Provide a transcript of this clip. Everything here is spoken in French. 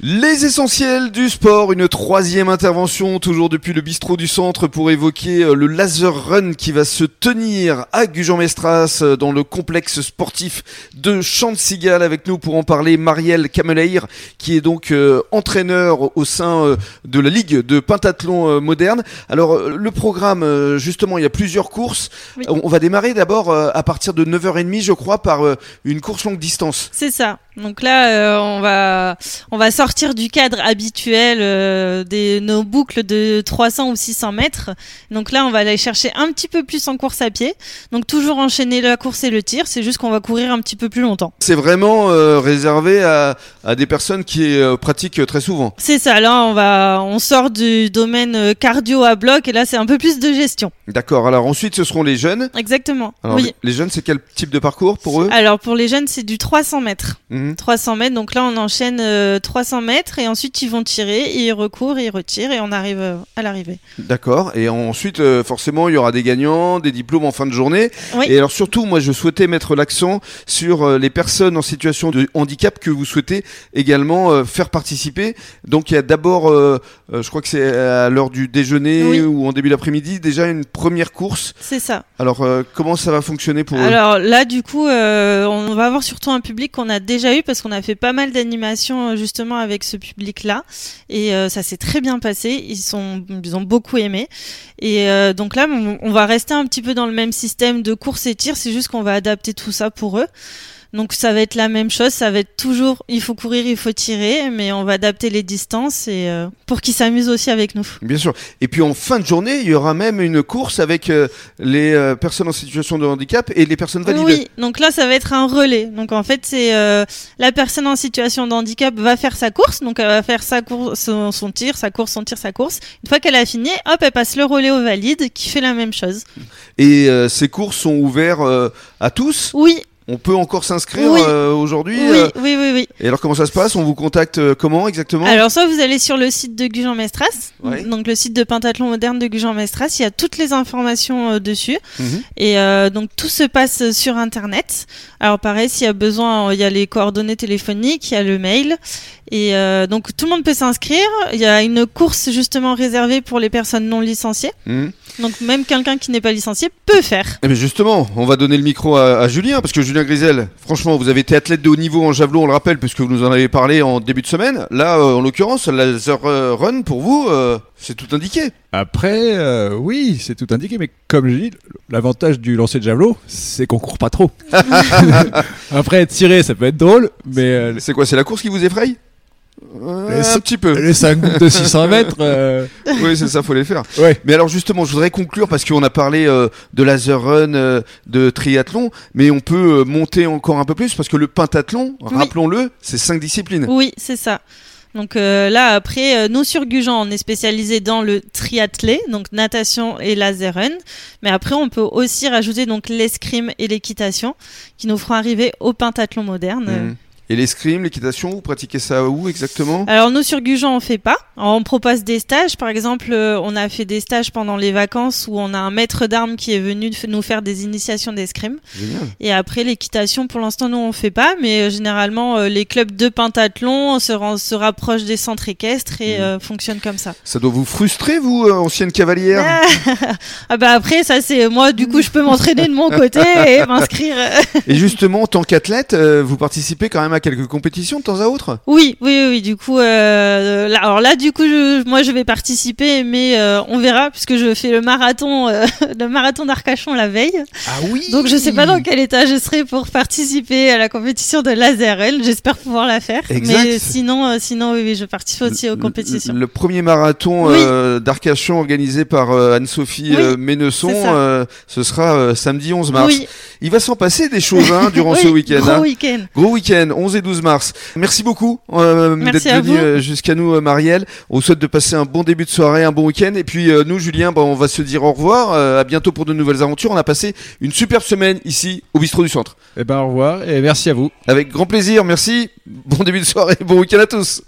Les essentiels du sport, une troisième intervention, toujours depuis le bistrot du centre, pour évoquer euh, le laser run qui va se tenir à Gujan-Mestras euh, dans le complexe sportif de Chantigal. Avec nous pour en parler, Marielle Kameleir, qui est donc euh, entraîneur au sein euh, de la Ligue de pentathlon euh, moderne. Alors, le programme, justement, il y a plusieurs courses. Oui. On va démarrer d'abord à partir de 9h30, je crois, par une course longue distance. C'est ça. Donc là, euh, on va on va sortir du cadre habituel euh, des nos boucles de 300 ou 600 mètres. Donc là, on va aller chercher un petit peu plus en course à pied. Donc toujours enchaîner la course et le tir. C'est juste qu'on va courir un petit peu plus longtemps. C'est vraiment euh, réservé à, à des personnes qui euh, pratiquent très souvent. C'est ça. Là, on va on sort du domaine euh, cardio à bloc et là, c'est un peu plus de gestion. D'accord. Alors ensuite, ce seront les jeunes. Exactement. Alors, oui. les, jeunes, c'est quel type de parcours pour eux? Alors pour les jeunes, c'est du 300 mètres. Mhm. 300 mètres. Donc là, on enchaîne euh, 300 mètres et ensuite ils vont tirer, et ils recourent, et ils retirent et on arrive euh, à l'arrivée. D'accord. Et ensuite, euh, forcément, il y aura des gagnants, des diplômes en fin de journée. Oui. Et alors surtout, moi, je souhaitais mettre l'accent sur euh, les personnes en situation de handicap que vous souhaitez également euh, faire participer. Donc, il y a d'abord, euh, euh, je crois que c'est à l'heure du déjeuner Oui. ou en début d'après-midi, déjà une première course. C'est ça. Alors, euh, comment ça va fonctionner pour eux? Alors là, du coup, euh, on va avoir surtout un public qu'on a déjà eu parce qu'on a fait pas mal d'animations euh, justement avec ce public-là et euh, ça s'est très bien passé. Ils sont, ils ont beaucoup aimé et euh, donc là, on, on va rester un petit peu dans le même système de course et tir. C'est juste qu'on va adapter tout ça pour eux. Donc ça va être la même chose, ça va être toujours il faut courir, il faut tirer, mais on va adapter les distances et euh, pour qu'ils s'amusent aussi avec nous. Bien sûr. Et puis en fin de journée, il y aura même une course avec euh, les euh, personnes en situation de handicap et les personnes valides. Oui, donc là ça va être un relais. Donc en fait c'est la personne en situation de handicap va faire sa course, donc elle va faire sa course, son, son tir, sa course, son tir, sa course. Une fois qu'elle a fini, hop, elle passe le relais au valide qui fait la même chose. Et ces courses sont ouvertes euh, à tous? Oui, On peut encore s'inscrire Oui. euh, aujourd'hui. oui, euh, oui, oui, oui. Et alors comment ça se passe? On vous contacte euh, comment exactement? Alors soit vous allez sur le site de Gujan-Mestras, Ouais. donc le site de pentathlon moderne de Gujan-Mestras, il y a toutes les informations dessus. Mhm. Et donc tout se passe sur internet. Alors pareil, s'il y a besoin, il y a les coordonnées téléphoniques, il y a le mail. Et donc tout le monde peut s'inscrire. Il y a une course justement réservée pour les personnes non licenciées. Mhm. Donc même quelqu'un qui n'est pas licencié peut faire. Eh bien justement, on va donner le micro à, à Julien, parce que Julien Grisel, franchement, vous avez été athlète de haut niveau en javelot, on le rappelle, puisque vous nous en avez parlé en début de semaine. Là, euh, en l'occurrence, laser euh, run, pour vous, euh, c'est tout indiqué. Après, euh, oui, c'est tout indiqué, mais comme je dis, l'avantage du lancer de javelot, c'est qu'on court pas trop. Après, tirer, ça peut être drôle, mais C'est quoi C'est la course qui vous effraie Euh, Un petit peu. les 5 de 600 mètres, euh, oui, c'est ça, faut les faire. ouais. Mais alors justement, je voudrais conclure parce qu'on a parlé euh, de laser run, euh, de triathlon, mais on peut euh, monter encore un peu plus parce que le pentathlon, Oui. rappelons-le, c'est cinq disciplines. Oui, c'est ça. Donc euh, là, après, euh, nous sur Gujan, on est spécialisé dans le triathlé, donc natation et laser run. Mais après, on peut aussi rajouter donc l'escrime et l'équitation, qui nous feront arriver au pentathlon moderne. Mhm. Et l'escrime, l'équitation, vous pratiquez ça où exactement? Alors nous sur Gujan on fait pas. On propose des stages. Par exemple, euh, on a fait des stages pendant les vacances où on a un maître d'armes qui est venu nous faire des initiations d'escrime. Et après l'équitation, pour l'instant nous on fait pas, mais euh, généralement euh, les clubs de pentathlon se, rapprochent des centres équestres et euh, fonctionnent comme ça. Ça doit vous frustrer, vous, ancienne cavalière? Ah bah après ça c'est moi du coup je peux m'entraîner de mon côté et m'inscrire. Et justement, en tant qu'athlète, vous participez quand même à quelques compétitions de temps à autre Oui, oui, oui, du coup, euh, là, alors là, du coup, je- moi, je vais participer, mais euh, on verra, puisque je fais le marathon, euh, le marathon d'Arcachon la veille. Ah oui Donc, je sais pas dans quel état je serai pour participer à la compétition de laser L. J'espère pouvoir la faire. Exact. Mais sinon, sinon, oui, oui, je participe aussi aux compétitions. Le, le premier marathon Oui. d'Arcachon organisé par Anne-Sophie Oui, Ménesson, ce sera samedi 11 mars. Oui, Il va s'en passer des choses hein, durant ce week-end. Gros hein. week-end. Gros week-end, 11 et 12 mars. Merci beaucoup euh, d'être venu euh, jusqu'à nous, euh, Marielle. On vous souhaite de passer un bon début de soirée, un bon week-end. Et puis euh, nous, Julien, bah, on va se dire au revoir. Euh, à bientôt pour de nouvelles aventures. On a passé une superbe semaine ici au bistrot du centre. Eh ben, au revoir et merci à vous. Avec grand plaisir, merci. Bon début de soirée, bon week-end à tous.